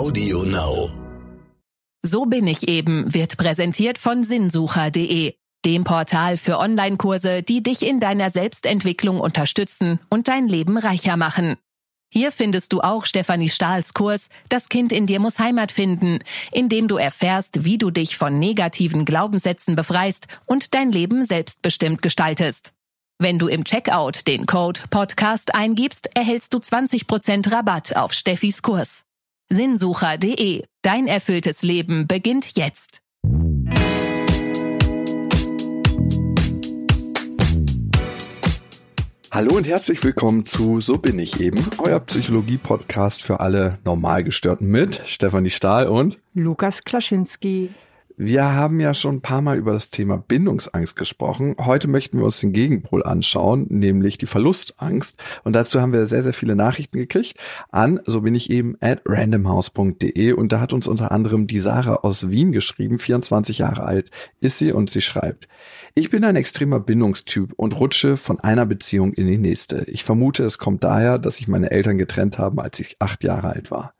Audio Now. So bin ich eben wird präsentiert von sinnsucher.de, dem Portal für Online-Kurse, die dich in deiner Selbstentwicklung unterstützen und dein Leben reicher machen. Hier findest du auch Stefanie Stahls Kurs Das Kind in dir muss Heimat finden, in dem du erfährst, wie du dich von negativen Glaubenssätzen befreist und dein Leben selbstbestimmt gestaltest. Wenn du im Checkout den Code Podcast eingibst, erhältst du 20% Rabatt auf Steffis Kurs. Sinnsucher.de. Dein erfülltes Leben beginnt jetzt. Hallo und herzlich willkommen zu So bin ich eben, euer Psychologie-Podcast für alle Normalgestörten mit Stefanie Stahl und Lukas Klaschinski. Wir haben ja schon ein paar Mal über das Thema Bindungsangst gesprochen. Heute möchten wir uns den Gegenpol anschauen, nämlich die Verlustangst. Und dazu haben wir sehr, sehr viele Nachrichten gekriegt an, so bin ich eben, at randomhouse.de. Und da hat uns unter anderem die Sarah aus Wien geschrieben, 24 Jahre alt ist sie und sie schreibt, ich bin ein extremer Bindungstyp und rutsche von einer Beziehung in die nächste. Ich vermute, es kommt daher, dass sich meine Eltern getrennt haben, als ich acht Jahre alt war.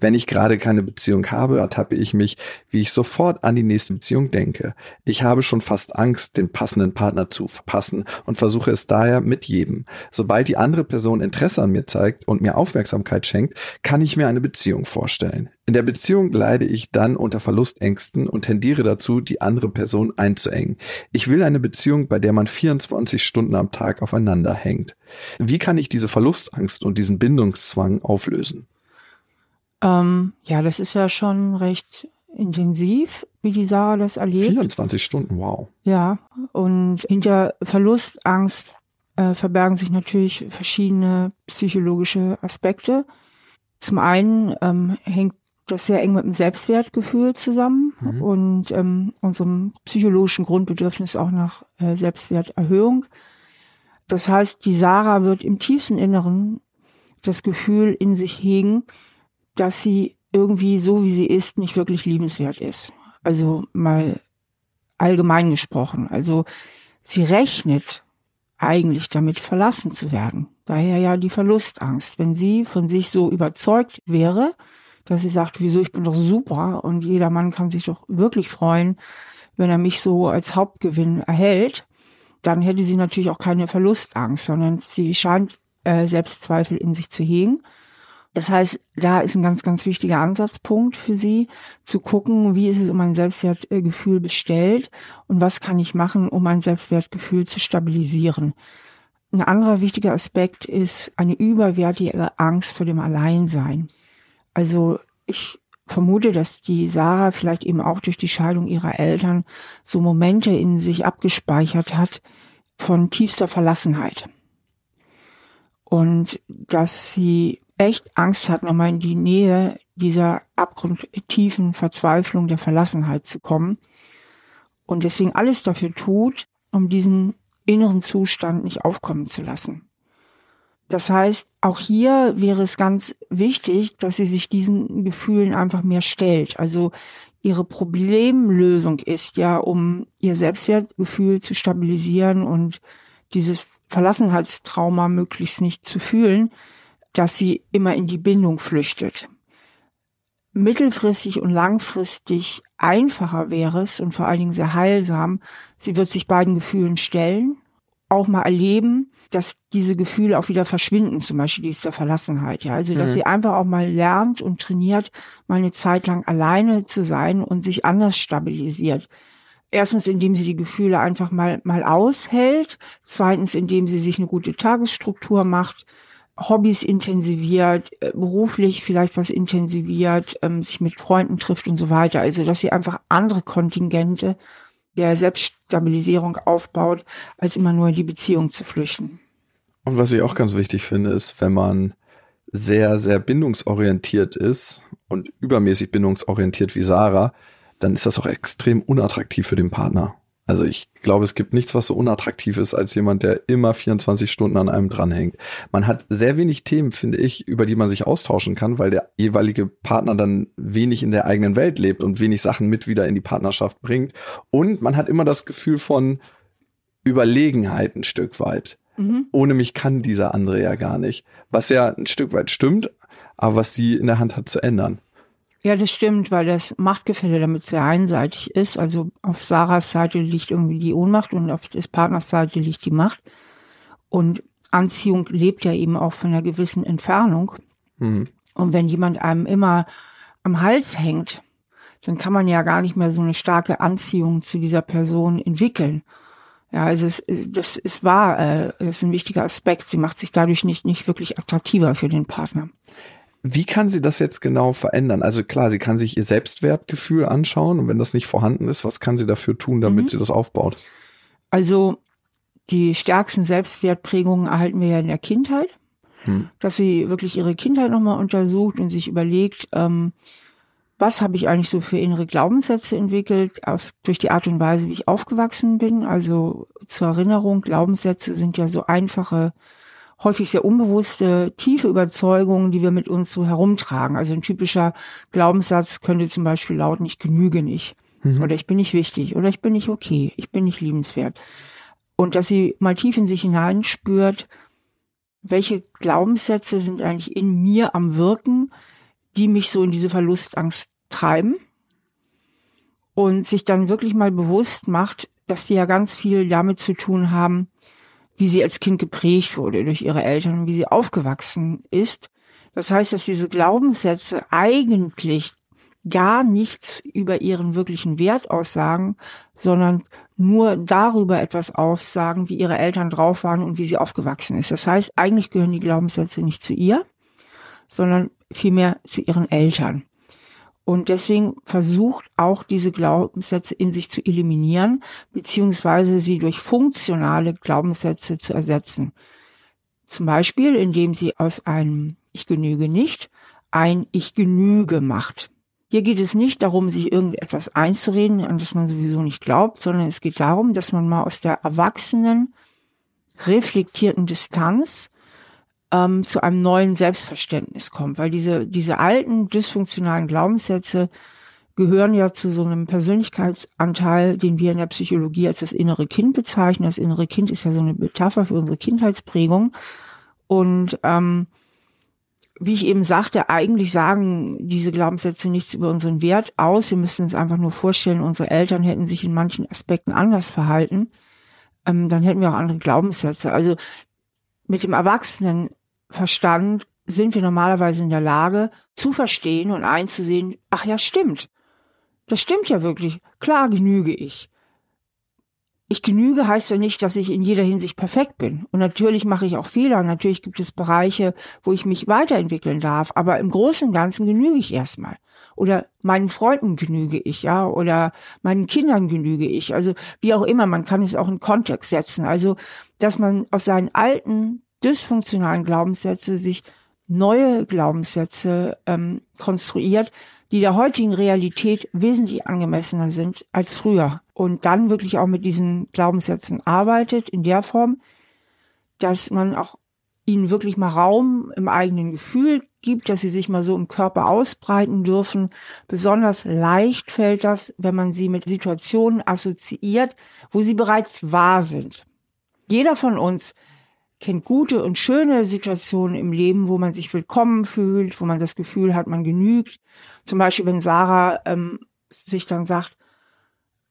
Wenn ich gerade keine Beziehung habe, ertappe ich mich, wie ich sofort an die nächste Beziehung denke. Ich habe schon fast Angst, den passenden Partner zu verpassen und versuche es daher mit jedem. Sobald die andere Person Interesse an mir zeigt und mir Aufmerksamkeit schenkt, kann ich mir eine Beziehung vorstellen. In der Beziehung leide ich dann unter Verlustängsten und tendiere dazu, die andere Person einzuengen. Ich will eine Beziehung, bei der man 24 Stunden am Tag aufeinander hängt. Wie kann ich diese Verlustangst und diesen Bindungszwang auflösen? Ähm, ja, das ist ja schon recht intensiv, wie die Sarah das erlebt. 24 Stunden, wow. Ja, und hinter Verlustangst äh, verbergen sich natürlich verschiedene psychologische Aspekte. Zum einen ähm, hängt das sehr eng mit dem Selbstwertgefühl zusammen mhm. und ähm, unserem psychologischen Grundbedürfnis auch nach äh, Selbstwerterhöhung. Das heißt, die Sarah wird im tiefsten Inneren das Gefühl in sich hegen, dass sie irgendwie so, wie sie ist, nicht wirklich liebenswert ist. Also mal allgemein gesprochen. Also sie rechnet eigentlich damit verlassen zu werden. Daher ja die Verlustangst. Wenn sie von sich so überzeugt wäre, dass sie sagt, wieso, ich bin doch super und jeder Mann kann sich doch wirklich freuen, wenn er mich so als Hauptgewinn erhält, dann hätte sie natürlich auch keine Verlustangst, sondern sie scheint äh, Selbstzweifel in sich zu hegen das heißt, da ist ein ganz, ganz wichtiger Ansatzpunkt für Sie, zu gucken, wie ist es um mein Selbstwertgefühl bestellt und was kann ich machen, um mein Selbstwertgefühl zu stabilisieren. Ein anderer wichtiger Aspekt ist eine überwertige Angst vor dem Alleinsein. Also ich vermute, dass die Sarah vielleicht eben auch durch die Scheidung ihrer Eltern so Momente in sich abgespeichert hat von tiefster Verlassenheit. Und dass sie echt Angst hat, nochmal in die Nähe dieser abgrundtiefen Verzweiflung der Verlassenheit zu kommen und deswegen alles dafür tut, um diesen inneren Zustand nicht aufkommen zu lassen. Das heißt, auch hier wäre es ganz wichtig, dass sie sich diesen Gefühlen einfach mehr stellt. Also ihre Problemlösung ist ja, um ihr Selbstwertgefühl zu stabilisieren und dieses Verlassenheitstrauma möglichst nicht zu fühlen, dass sie immer in die Bindung flüchtet. Mittelfristig und langfristig einfacher wäre es und vor allen Dingen sehr heilsam, sie wird sich beiden Gefühlen stellen, auch mal erleben, dass diese Gefühle auch wieder verschwinden, zum Beispiel diese Verlassenheit. Ja, also dass mhm. sie einfach auch mal lernt und trainiert, mal eine Zeit lang alleine zu sein und sich anders stabilisiert. Erstens, indem sie die Gefühle einfach mal mal aushält. Zweitens, indem sie sich eine gute Tagesstruktur macht Hobbys intensiviert, äh, beruflich vielleicht was intensiviert, ähm, sich mit Freunden trifft und so weiter. Also, dass sie einfach andere Kontingente der Selbststabilisierung aufbaut, als immer nur in die Beziehung zu flüchten. Und was ich auch ganz wichtig finde, ist, wenn man sehr, sehr bindungsorientiert ist und übermäßig bindungsorientiert wie Sarah, dann ist das auch extrem unattraktiv für den Partner. Also ich glaube, es gibt nichts, was so unattraktiv ist, als jemand, der immer 24 Stunden an einem dranhängt. Man hat sehr wenig Themen, finde ich, über die man sich austauschen kann, weil der jeweilige Partner dann wenig in der eigenen Welt lebt und wenig Sachen mit wieder in die Partnerschaft bringt. Und man hat immer das Gefühl von Überlegenheit ein Stück weit. Mhm. Ohne mich kann dieser andere ja gar nicht. Was ja ein Stück weit stimmt, aber was sie in der Hand hat zu ändern. Ja, das stimmt, weil das Machtgefälle damit sehr einseitig ist. Also auf Sarahs Seite liegt irgendwie die Ohnmacht und auf des Partners Seite liegt die Macht. Und Anziehung lebt ja eben auch von einer gewissen Entfernung. Mhm. Und wenn jemand einem immer am Hals hängt, dann kann man ja gar nicht mehr so eine starke Anziehung zu dieser Person entwickeln. Ja, also es, das ist wahr, äh, das ist ein wichtiger Aspekt. Sie macht sich dadurch nicht, nicht wirklich attraktiver für den Partner. Wie kann sie das jetzt genau verändern? Also klar, sie kann sich ihr Selbstwertgefühl anschauen und wenn das nicht vorhanden ist, was kann sie dafür tun, damit mhm. sie das aufbaut? Also die stärksten Selbstwertprägungen erhalten wir ja in der Kindheit, hm. dass sie wirklich ihre Kindheit nochmal untersucht und sich überlegt, ähm, was habe ich eigentlich so für innere Glaubenssätze entwickelt, auf, durch die Art und Weise, wie ich aufgewachsen bin. Also zur Erinnerung, Glaubenssätze sind ja so einfache, häufig sehr unbewusste, tiefe Überzeugungen, die wir mit uns so herumtragen. Also ein typischer Glaubenssatz könnte zum Beispiel lauten, ich genüge nicht. Mhm. Oder ich bin nicht wichtig. Oder ich bin nicht okay. Ich bin nicht liebenswert. Und dass sie mal tief in sich hineinspürt, welche Glaubenssätze sind eigentlich in mir am Wirken, die mich so in diese Verlustangst treiben und sich dann wirklich mal bewusst macht, dass die ja ganz viel damit zu tun haben, wie sie als Kind geprägt wurde durch ihre Eltern und wie sie aufgewachsen ist. Das heißt, dass diese Glaubenssätze eigentlich gar nichts über ihren wirklichen Wert aussagen, sondern nur darüber etwas aussagen, wie ihre Eltern drauf waren und wie sie aufgewachsen ist. Das heißt, eigentlich gehören die Glaubenssätze nicht zu ihr, sondern vielmehr zu ihren Eltern. Und deswegen versucht auch diese Glaubenssätze in sich zu eliminieren, beziehungsweise sie durch funktionale Glaubenssätze zu ersetzen. Zum Beispiel, indem sie aus einem Ich genüge nicht ein Ich genüge macht. Hier geht es nicht darum, sich irgendetwas einzureden, an das man sowieso nicht glaubt, sondern es geht darum, dass man mal aus der erwachsenen, reflektierten Distanz ähm, zu einem neuen Selbstverständnis kommt, weil diese, diese alten dysfunktionalen Glaubenssätze gehören ja zu so einem Persönlichkeitsanteil, den wir in der Psychologie als das innere Kind bezeichnen. Das innere Kind ist ja so eine Metapher für unsere Kindheitsprägung. Und ähm, wie ich eben sagte, eigentlich sagen diese Glaubenssätze nichts über unseren Wert aus. Wir müssen uns einfach nur vorstellen, unsere Eltern hätten sich in manchen Aspekten anders verhalten. Ähm, dann hätten wir auch andere Glaubenssätze. Also mit dem Erwachsenen Verstand sind wir normalerweise in der Lage zu verstehen und einzusehen, ach ja, stimmt. Das stimmt ja wirklich. Klar genüge ich. Ich genüge heißt ja nicht, dass ich in jeder Hinsicht perfekt bin. Und natürlich mache ich auch Fehler. Natürlich gibt es Bereiche, wo ich mich weiterentwickeln darf. Aber im Großen und Ganzen genüge ich erstmal. Oder meinen Freunden genüge ich, ja. Oder meinen Kindern genüge ich. Also wie auch immer, man kann es auch in Kontext setzen. Also, dass man aus seinen alten dysfunktionalen Glaubenssätze sich neue Glaubenssätze ähm, konstruiert, die der heutigen Realität wesentlich angemessener sind als früher. Und dann wirklich auch mit diesen Glaubenssätzen arbeitet in der Form, dass man auch ihnen wirklich mal Raum im eigenen Gefühl gibt, dass sie sich mal so im Körper ausbreiten dürfen. Besonders leicht fällt das, wenn man sie mit Situationen assoziiert, wo sie bereits wahr sind. Jeder von uns kennt gute und schöne Situationen im Leben, wo man sich willkommen fühlt, wo man das Gefühl hat, man genügt. Zum Beispiel, wenn Sarah ähm, sich dann sagt,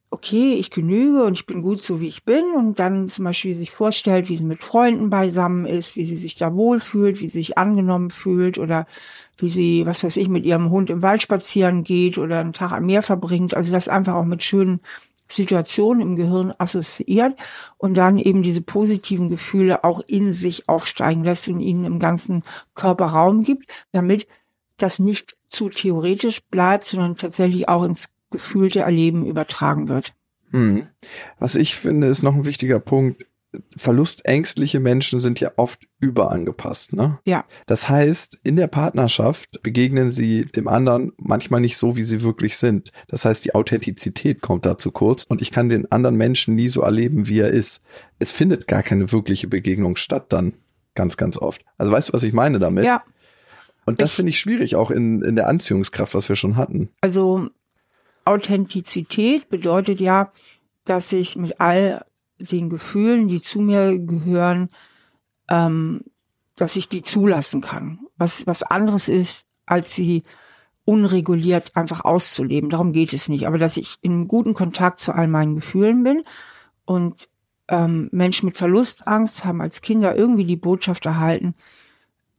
okay, ich genüge und ich bin gut so, wie ich bin und dann zum Beispiel sich vorstellt, wie sie mit Freunden beisammen ist, wie sie sich da wohlfühlt, wie sie sich angenommen fühlt oder wie sie, was weiß ich, mit ihrem Hund im Wald spazieren geht oder einen Tag am Meer verbringt. Also das einfach auch mit schönen Situation im Gehirn assoziiert und dann eben diese positiven Gefühle auch in sich aufsteigen lässt und ihnen im ganzen Körper Raum gibt, damit das nicht zu theoretisch bleibt, sondern tatsächlich auch ins gefühlte Erleben übertragen wird. Hm. Was ich finde, ist noch ein wichtiger Punkt verlustängstliche Menschen sind ja oft überangepasst, ne? Ja. Das heißt, in der Partnerschaft begegnen sie dem anderen manchmal nicht so, wie sie wirklich sind. Das heißt, die Authentizität kommt da zu kurz und ich kann den anderen Menschen nie so erleben, wie er ist. Es findet gar keine wirkliche Begegnung statt dann ganz, ganz oft. Also weißt du, was ich meine damit? Ja. Und das finde ich schwierig, auch in, in der Anziehungskraft, was wir schon hatten. Also Authentizität bedeutet ja, dass ich mit all den Gefühlen, die zu mir gehören, ähm, dass ich die zulassen kann. Was, was anderes ist, als sie unreguliert einfach auszuleben. Darum geht es nicht. Aber dass ich in guten Kontakt zu all meinen Gefühlen bin und ähm, Menschen mit Verlustangst haben als Kinder irgendwie die Botschaft erhalten,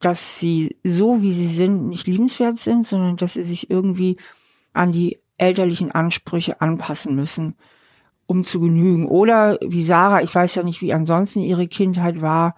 dass sie so wie sie sind nicht liebenswert sind, sondern dass sie sich irgendwie an die elterlichen Ansprüche anpassen müssen, um zu genügen. Oder wie Sarah, ich weiß ja nicht, wie ansonsten ihre Kindheit war,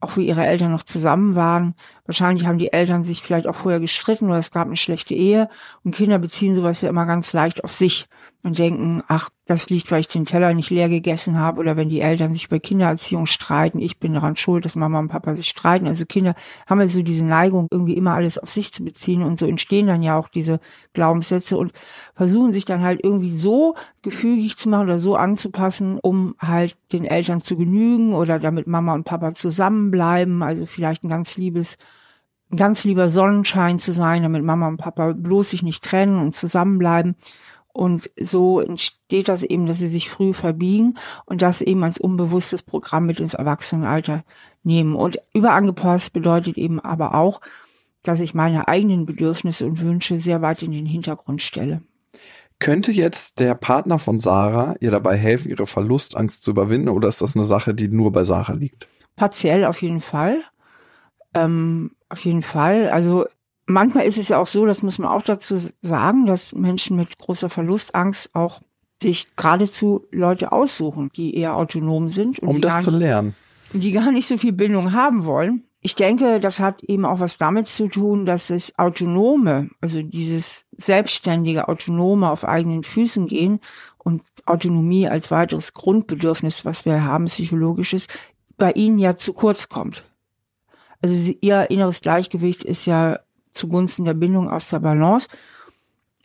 auch wie ihre Eltern noch zusammen waren. Wahrscheinlich haben die Eltern sich vielleicht auch vorher gestritten oder es gab eine schlechte Ehe und Kinder beziehen sowas ja immer ganz leicht auf sich und denken, ach, das liegt, weil ich den Teller nicht leer gegessen habe oder wenn die Eltern sich bei Kindererziehung streiten, ich bin daran schuld, dass Mama und Papa sich streiten. Also Kinder haben ja so diese Neigung, irgendwie immer alles auf sich zu beziehen und so entstehen dann ja auch diese Glaubenssätze und versuchen sich dann halt irgendwie so gefügig zu machen oder so anzupassen, um halt den Eltern zu genügen oder damit Mama und Papa zusammenbleiben. Also vielleicht ein ganz liebes ein ganz lieber Sonnenschein zu sein, damit Mama und Papa bloß sich nicht trennen und zusammenbleiben. Und so entsteht das eben, dass sie sich früh verbiegen und das eben als unbewusstes Programm mit ins Erwachsenenalter nehmen. Und überangepasst bedeutet eben aber auch, dass ich meine eigenen Bedürfnisse und Wünsche sehr weit in den Hintergrund stelle. Könnte jetzt der Partner von Sarah ihr dabei helfen, ihre Verlustangst zu überwinden oder ist das eine Sache, die nur bei Sarah liegt? Partiell auf jeden Fall. Ähm, auf jeden Fall. Also manchmal ist es ja auch so, das muss man auch dazu sagen, dass Menschen mit großer Verlustangst auch sich geradezu Leute aussuchen, die eher autonom sind. um das zu lernen. Die gar nicht so viel Bindung haben wollen. Ich denke, das hat eben auch was damit zu tun, dass das Autonome, also dieses selbstständige, autonome auf eigenen Füßen gehen und Autonomie als weiteres Grundbedürfnis, was wir haben, psychologisches, bei ihnen ja zu kurz kommt. Also sie, ihr inneres Gleichgewicht ist ja zugunsten der Bindung aus der Balance.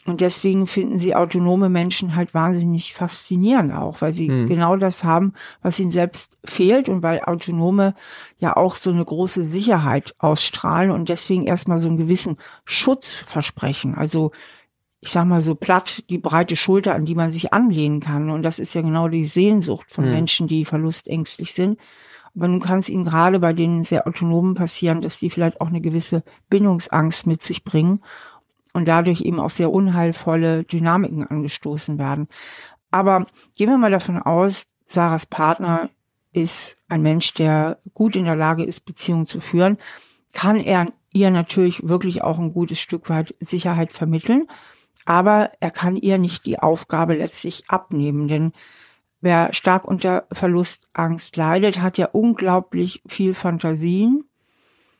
Und deswegen finden sie autonome Menschen halt wahnsinnig faszinierend auch, weil sie mhm. genau das haben, was ihnen selbst fehlt und weil Autonome ja auch so eine große Sicherheit ausstrahlen und deswegen erstmal so einen gewissen Schutz versprechen. Also ich sag mal so platt, die breite Schulter, an die man sich anlehnen kann. Und das ist ja genau die Sehnsucht von mhm. Menschen, die verlustängstlich sind. Aber nun kann es ihnen gerade bei den sehr autonomen passieren, dass die vielleicht auch eine gewisse Bindungsangst mit sich bringen und dadurch eben auch sehr unheilvolle Dynamiken angestoßen werden. Aber gehen wir mal davon aus, Sarahs Partner ist ein Mensch, der gut in der Lage ist, Beziehungen zu führen, kann er ihr natürlich wirklich auch ein gutes Stück weit Sicherheit vermitteln. Aber er kann ihr nicht die Aufgabe letztlich abnehmen, denn Wer stark unter Verlustangst leidet, hat ja unglaublich viel Fantasien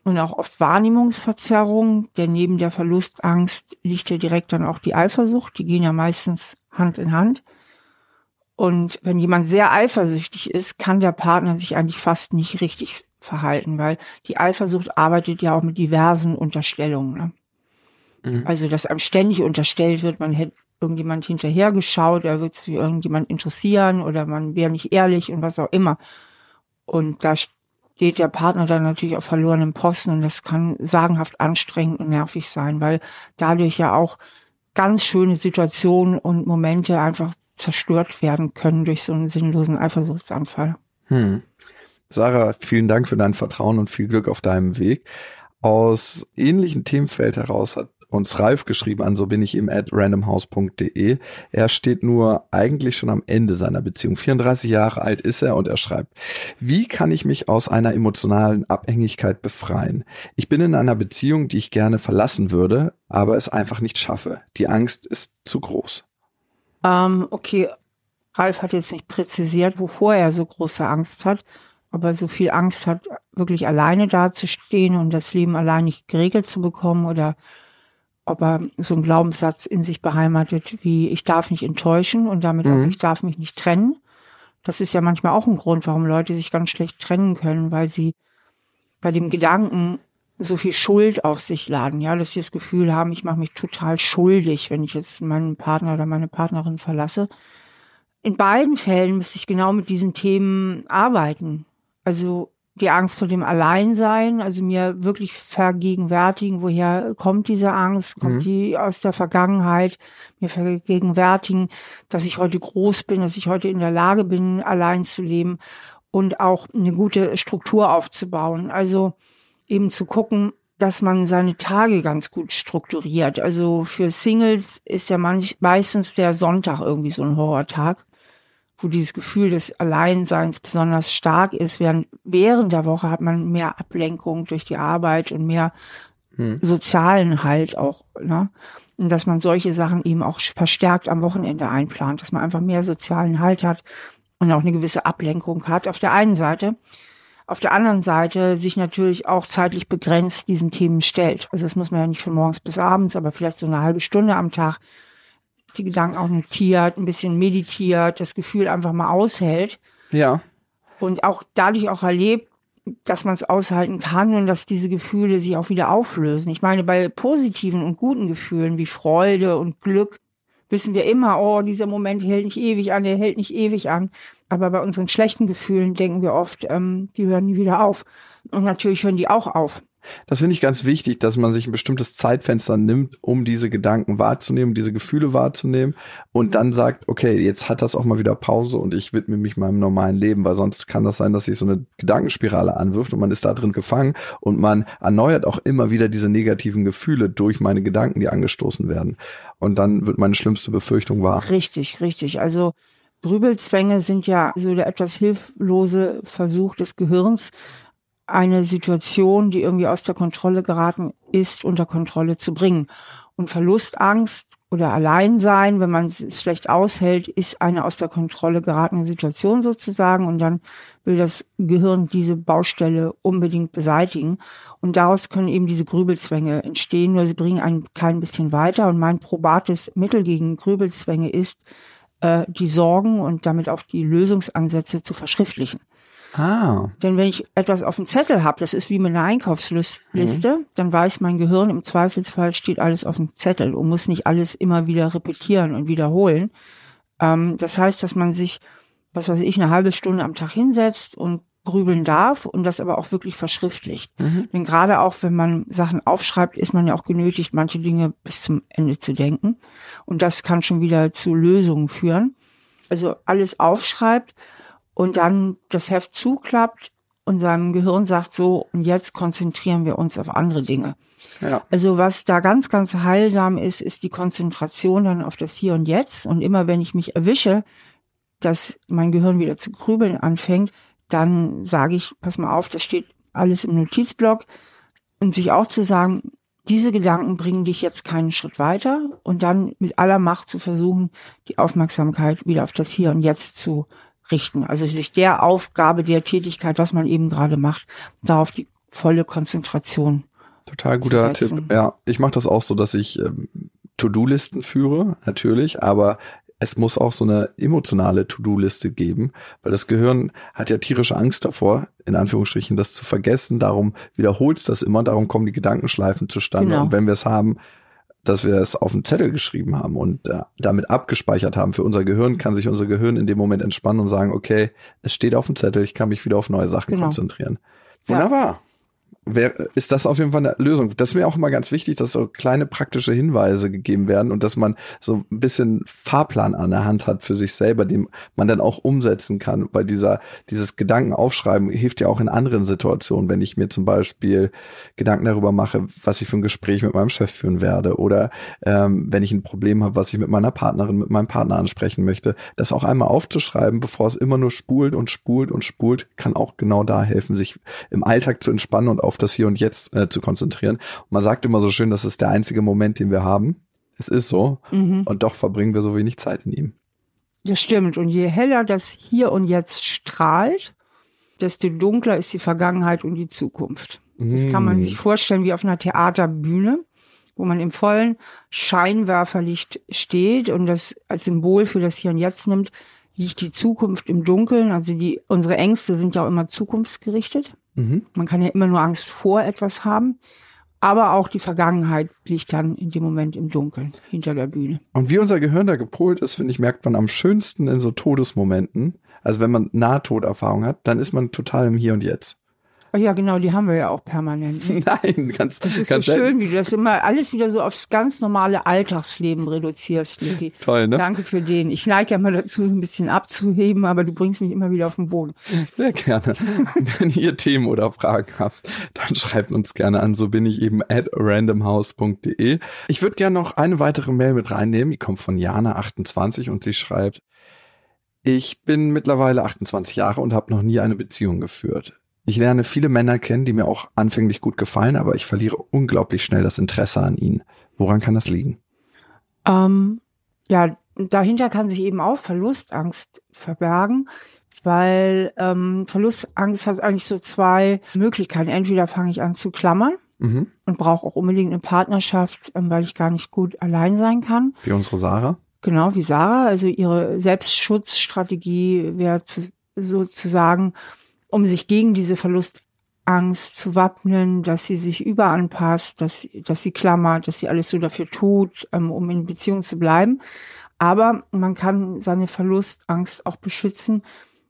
und auch oft Wahrnehmungsverzerrungen, denn neben der Verlustangst liegt ja direkt dann auch die Eifersucht, die gehen ja meistens Hand in Hand. Und wenn jemand sehr eifersüchtig ist, kann der Partner sich eigentlich fast nicht richtig verhalten, weil die Eifersucht arbeitet ja auch mit diversen Unterstellungen. Ne? Mhm. Also, dass einem ständig unterstellt wird, man hätte irgendjemand hinterhergeschaut, er wird sich irgendjemand interessieren oder man wäre nicht ehrlich und was auch immer. Und da steht der Partner dann natürlich auf verlorenem Posten und das kann sagenhaft anstrengend und nervig sein, weil dadurch ja auch ganz schöne Situationen und Momente einfach zerstört werden können durch so einen sinnlosen Eifersuchtsanfall. Hm. Sarah, vielen Dank für dein Vertrauen und viel Glück auf deinem Weg. Aus ähnlichen Themenfeld heraus hat uns Ralf geschrieben an, so bin ich ihm at randomhouse.de. Er steht nur eigentlich schon am Ende seiner Beziehung. 34 Jahre alt ist er und er schreibt, wie kann ich mich aus einer emotionalen Abhängigkeit befreien? Ich bin in einer Beziehung, die ich gerne verlassen würde, aber es einfach nicht schaffe. Die Angst ist zu groß. Ähm, okay, Ralf hat jetzt nicht präzisiert, wovor er so große Angst hat, aber so viel Angst hat, wirklich alleine dazustehen und das Leben allein nicht geregelt zu bekommen oder ob er so einen Glaubenssatz in sich beheimatet wie ich darf nicht enttäuschen und damit mhm. auch ich darf mich nicht trennen. Das ist ja manchmal auch ein Grund, warum Leute sich ganz schlecht trennen können, weil sie bei dem Gedanken so viel Schuld auf sich laden, ja, dass sie das Gefühl haben, ich mache mich total schuldig, wenn ich jetzt meinen Partner oder meine Partnerin verlasse. In beiden Fällen müsste ich genau mit diesen Themen arbeiten. Also die Angst vor dem Alleinsein, also mir wirklich vergegenwärtigen, woher kommt diese Angst, kommt mhm. die aus der Vergangenheit, mir vergegenwärtigen, dass ich heute groß bin, dass ich heute in der Lage bin, allein zu leben und auch eine gute Struktur aufzubauen. Also eben zu gucken, dass man seine Tage ganz gut strukturiert. Also für Singles ist ja manch, meistens der Sonntag irgendwie so ein Horrortag, wo dieses Gefühl des Alleinseins besonders stark ist. Während, während der Woche hat man mehr Ablenkung durch die Arbeit und mehr hm. sozialen Halt auch. Ne? Und dass man solche Sachen eben auch verstärkt am Wochenende einplant, dass man einfach mehr sozialen Halt hat und auch eine gewisse Ablenkung hat. Auf der einen Seite auf der anderen Seite sich natürlich auch zeitlich begrenzt diesen Themen stellt. Also das muss man ja nicht von morgens bis abends, aber vielleicht so eine halbe Stunde am Tag die Gedanken auch notiert, ein bisschen meditiert, das Gefühl einfach mal aushält. Ja. Und auch dadurch auch erlebt, dass man es aushalten kann und dass diese Gefühle sich auch wieder auflösen. Ich meine, bei positiven und guten Gefühlen wie Freude und Glück wissen wir immer, oh, dieser Moment hält nicht ewig an, der hält nicht ewig an. Aber bei unseren schlechten Gefühlen denken wir oft, ähm, die hören nie wieder auf. Und natürlich hören die auch auf. Das finde ich ganz wichtig, dass man sich ein bestimmtes Zeitfenster nimmt, um diese Gedanken wahrzunehmen, diese Gefühle wahrzunehmen und dann sagt, okay, jetzt hat das auch mal wieder Pause und ich widme mich meinem normalen Leben, weil sonst kann das sein, dass sich so eine Gedankenspirale anwirft und man ist da drin gefangen und man erneuert auch immer wieder diese negativen Gefühle durch meine Gedanken, die angestoßen werden. Und dann wird meine schlimmste Befürchtung wahr. Richtig, richtig. Also Grübelzwänge sind ja so der etwas hilflose Versuch des Gehirns, eine Situation, die irgendwie aus der Kontrolle geraten ist, unter Kontrolle zu bringen. Und Verlustangst oder Alleinsein, wenn man es schlecht aushält, ist eine aus der Kontrolle geratene Situation sozusagen. Und dann will das Gehirn diese Baustelle unbedingt beseitigen. Und daraus können eben diese Grübelzwänge entstehen, nur sie bringen einen kein bisschen weiter. Und mein probates Mittel gegen Grübelzwänge ist, äh, die Sorgen und damit auch die Lösungsansätze zu verschriftlichen. Ah. Denn wenn ich etwas auf dem Zettel habe, das ist wie mit einer Einkaufsliste, mhm. dann weiß mein Gehirn, im Zweifelsfall steht alles auf dem Zettel und muss nicht alles immer wieder repetieren und wiederholen. Ähm, das heißt, dass man sich, was weiß ich, eine halbe Stunde am Tag hinsetzt und grübeln darf und das aber auch wirklich verschriftlicht. Mhm. Denn gerade auch, wenn man Sachen aufschreibt, ist man ja auch genötigt, manche Dinge bis zum Ende zu denken. Und das kann schon wieder zu Lösungen führen. Also alles aufschreibt und dann das Heft zuklappt und seinem Gehirn sagt so, und jetzt konzentrieren wir uns auf andere Dinge. Ja. Also was da ganz, ganz heilsam ist, ist die Konzentration dann auf das Hier und Jetzt. Und immer wenn ich mich erwische, dass mein Gehirn wieder zu grübeln anfängt, dann sage ich, pass mal auf, das steht alles im Notizblock. Und sich auch zu sagen, diese Gedanken bringen dich jetzt keinen Schritt weiter und dann mit aller Macht zu versuchen, die Aufmerksamkeit wieder auf das Hier und Jetzt zu richten. Also sich der Aufgabe, der Tätigkeit, was man eben gerade macht, darauf die volle Konzentration. Total guter Tipp. Ja, ich mache das auch so, dass ich ähm, To-Do-Listen führe, natürlich, aber es muss auch so eine emotionale To-Do-Liste geben, weil das Gehirn hat ja tierische Angst davor, in Anführungsstrichen, das zu vergessen. Darum wiederholt es das immer, darum kommen die Gedankenschleifen zustande. Genau. Und wenn wir es haben, dass wir es auf den Zettel geschrieben haben und äh, damit abgespeichert haben für unser Gehirn, kann sich unser Gehirn in dem Moment entspannen und sagen, okay, es steht auf dem Zettel, ich kann mich wieder auf neue Sachen genau. konzentrieren. Wunderbar. Ja wär, ist das auf jeden Fall eine Lösung. Das ist mir auch immer ganz wichtig, dass so kleine praktische Hinweise gegeben werden und dass man so ein bisschen Fahrplan an der Hand hat für sich selber, den man dann auch umsetzen kann. Weil dieser, dieses Gedanken aufschreiben hilft ja auch in anderen Situationen, wenn ich mir zum Beispiel Gedanken darüber mache, was ich für ein Gespräch mit meinem Chef führen werde oder ähm, wenn ich ein Problem habe, was ich mit meiner Partnerin, mit meinem Partner ansprechen möchte, das auch einmal aufzuschreiben, bevor es immer nur spult und spult und spult, kann auch genau da helfen, sich im Alltag zu entspannen und auf das Hier und Jetzt äh, zu konzentrieren. Und man sagt immer so schön, das ist der einzige Moment, den wir haben. Es ist so. Mhm. Und doch verbringen wir so wenig Zeit in ihm. Das stimmt. Und je heller das Hier und Jetzt strahlt, desto dunkler ist die Vergangenheit und die Zukunft. Das kann man mm. sich vorstellen wie auf einer Theaterbühne, wo man im vollen Scheinwerferlicht steht und das als Symbol für das Hier und Jetzt nimmt, liegt die Zukunft im Dunkeln. Also die, unsere Ängste sind ja auch immer zukunftsgerichtet. Mhm. Man kann ja immer nur Angst vor etwas haben. Aber auch die Vergangenheit liegt dann in dem Moment im Dunkeln hinter der Bühne. Und wie unser Gehirn da gepolt ist, finde ich, merkt man am schönsten in so Todesmomenten. Also wenn man Nahtoderfahrung hat, dann ist man total im Hier und Jetzt. Ja, genau, die haben wir ja auch permanent. Nein, ganz Das ist ganz so schön, wie du das immer alles wieder so aufs ganz normale Alltagsleben reduzierst, Luki. Toll, ne? Danke für den. Ich neige ja mal dazu, so ein bisschen abzuheben, aber du bringst mich immer wieder auf den Boden. Sehr gerne. Wenn ihr Themen oder Fragen habt, dann schreibt uns gerne an. So bin ich eben at randomhouse.de. Ich würde gerne noch eine weitere Mail mit reinnehmen. Die kommt von Jana28 und sie schreibt, ich bin mittlerweile 28 Jahre und habe noch nie eine Beziehung geführt. Ich lerne viele Männer kennen, die mir auch anfänglich gut gefallen, aber ich verliere unglaublich schnell das Interesse an ihnen. Woran kann das liegen? Ähm, ja, dahinter kann sich eben auch Verlustangst verbergen, weil ähm, Verlustangst hat eigentlich so zwei Möglichkeiten. Entweder fange ich an zu klammern Mhm. und brauche auch unbedingt eine Partnerschaft, ähm, weil ich gar nicht gut allein sein kann. Wie unsere Sarah? Genau wie Sarah, also ihre Selbstschutzstrategie wäre zu, sozusagen, um sich gegen diese Verlustangst zu wappnen, dass sie sich überanpasst, dass, dass sie klammert, dass sie alles so dafür tut, ähm, um in Beziehung zu bleiben. Aber man kann seine Verlustangst auch beschützen,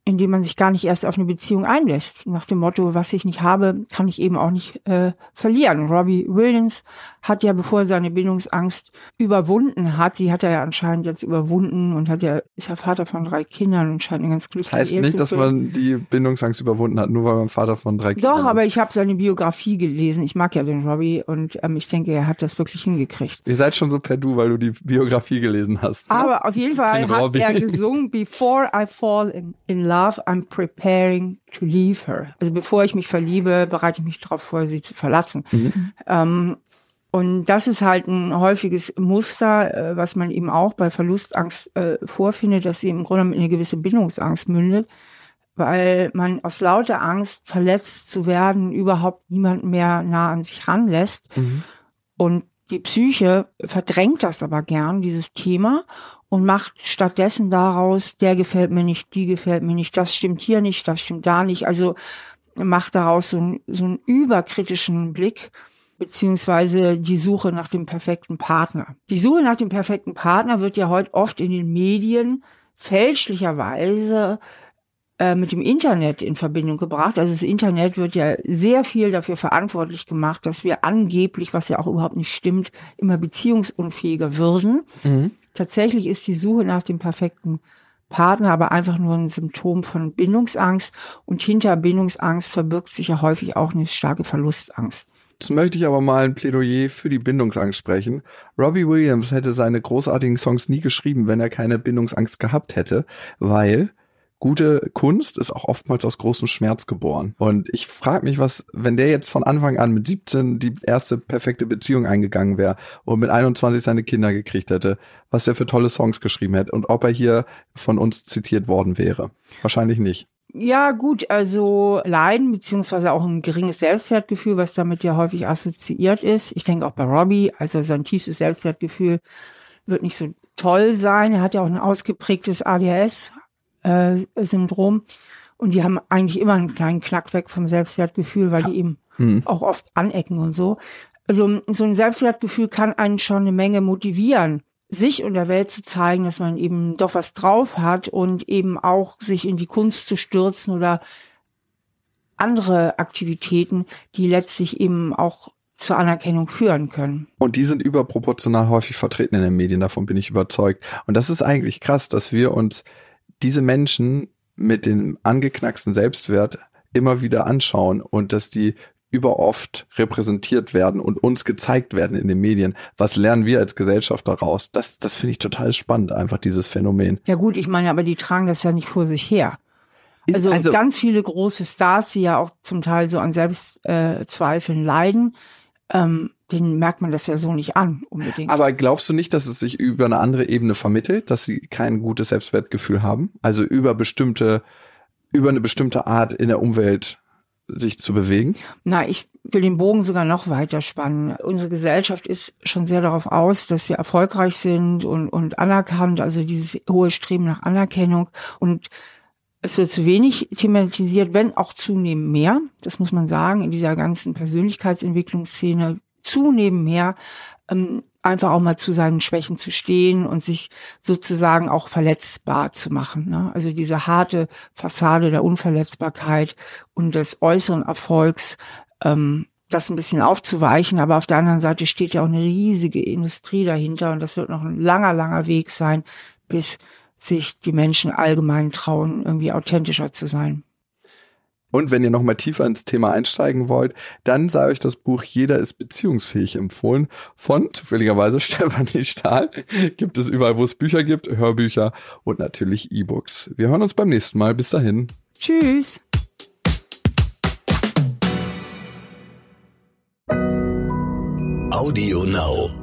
indem man sich gar nicht erst auf eine Beziehung einlässt. Nach dem Motto, was ich nicht habe, kann ich eben auch nicht äh, verlieren. Robbie Williams hat ja, bevor er seine Bindungsangst überwunden hat, die hat er ja anscheinend jetzt überwunden und hat ja, ist ja Vater von drei Kindern und scheint eine ganz glückliche Das heißt Ehe nicht, dass man die Bindungsangst überwunden hat, nur weil man Vater von drei Kindern Doch, ist. aber ich habe seine Biografie gelesen. Ich mag ja den Robbie und ähm, ich denke, er hat das wirklich hingekriegt. Ihr seid schon so per Du, weil du die Biografie gelesen hast. ne? Aber auf jeden Fall hat er gesungen, Before I fall in, in love, I'm preparing to leave her. Also bevor ich mich verliebe, bereite ich mich darauf vor, sie zu verlassen. Mhm. Ähm, und das ist halt ein häufiges Muster, äh, was man eben auch bei Verlustangst äh, vorfindet, dass sie im Grunde in eine gewisse Bindungsangst mündet, weil man aus lauter Angst, verletzt zu werden, überhaupt niemanden mehr nah an sich ranlässt. Mhm. Und die Psyche verdrängt das aber gern, dieses Thema, und macht stattdessen daraus, der gefällt mir nicht, die gefällt mir nicht, das stimmt hier nicht, das stimmt da nicht. Also macht daraus so, einen- so einen überkritischen Blick, beziehungsweise die Suche nach dem perfekten Partner. Die Suche nach dem perfekten Partner wird ja heute oft in den Medien fälschlicherweise äh, mit dem Internet in Verbindung gebracht. Also das Internet wird ja sehr viel dafür verantwortlich gemacht, dass wir angeblich, was ja auch überhaupt nicht stimmt, immer beziehungsunfähiger würden. Mhm. Tatsächlich ist die Suche nach dem perfekten Partner aber einfach nur ein Symptom von Bindungsangst und hinter Bindungsangst verbirgt sich ja häufig auch eine starke Verlustangst. Jetzt möchte ich aber mal ein Plädoyer für die Bindungsangst sprechen. Robbie Williams hätte seine großartigen Songs nie geschrieben, wenn er keine Bindungsangst gehabt hätte, weil gute Kunst ist auch oftmals aus großem Schmerz geboren. Und ich frage mich, was, wenn der jetzt von Anfang an mit 17 die erste perfekte Beziehung eingegangen wäre und mit 21 seine Kinder gekriegt hätte, was er für tolle Songs geschrieben hätte und ob er hier von uns zitiert worden wäre. Wahrscheinlich nicht. Ja, gut, also Leiden beziehungsweise auch ein geringes Selbstwertgefühl, was damit ja häufig assoziiert ist. Ich denke auch bei Robbie, also sein tiefstes Selbstwertgefühl wird nicht so toll sein. Er hat ja auch ein ausgeprägtes ADHS-Syndrom. und die haben eigentlich immer einen kleinen Knack weg vom Selbstwertgefühl, weil die eben Hm. auch oft anecken und so. Also so ein Selbstwertgefühl kann einen schon eine Menge motivieren, sich und der Welt zu zeigen, dass man eben doch was drauf hat und eben auch sich in die Kunst zu stürzen oder andere Aktivitäten, die letztlich eben auch zur Anerkennung führen können. Und die sind überproportional häufig vertreten in den Medien, davon bin ich überzeugt. Und das ist eigentlich krass, dass wir uns diese Menschen mit dem angeknacksten Selbstwert immer wieder anschauen und dass die überoft repräsentiert werden und uns gezeigt werden in den Medien. Was lernen wir als Gesellschaft daraus? Das, das finde ich total spannend, einfach dieses Phänomen. Ja gut, ich meine, aber die tragen das ja nicht vor sich her. Ist- Also, ganz viele große Stars, die ja auch zum Teil so an Selbstzweifeln äh, leiden, ähm, denen merkt man das ja so nicht an unbedingt. Aber glaubst du nicht, dass es sich über eine andere Ebene vermittelt, dass sie kein gutes Selbstwertgefühl haben? Also über bestimmte, über eine bestimmte Art in der Umwelt sich zu bewegen? Na, ich will den Bogen sogar noch weiter spannen. Unsere Gesellschaft ist schon sehr darauf aus, dass wir erfolgreich sind und, und anerkannt, also dieses hohe Streben nach Anerkennung. Und es wird zu wenig thematisiert, wenn auch zunehmend mehr. Das muss man sagen, in dieser ganzen Persönlichkeitsentwicklungsszene zunehmend mehr. Ähm, einfach auch mal zu seinen Schwächen zu stehen und sich sozusagen auch verletzbar zu machen. Ne? Also diese harte Fassade der Unverletzbarkeit und des äußeren Erfolgs, ähm, das ein bisschen aufzuweichen. Aber auf der anderen Seite steht ja auch eine riesige Industrie dahinter und das wird noch ein langer, langer Weg sein, bis sich die Menschen allgemein trauen, irgendwie authentischer zu sein. Und wenn ihr noch mal tiefer ins Thema einsteigen wollt, dann sei euch das Buch Jeder ist beziehungsfähig empfohlen von zufälligerweise Stefanie Stahl. Gibt es überall, wo es Bücher gibt, Hörbücher und natürlich E-Books. Wir hören uns beim nächsten Mal. Bis dahin. Tschüss. Audio Now.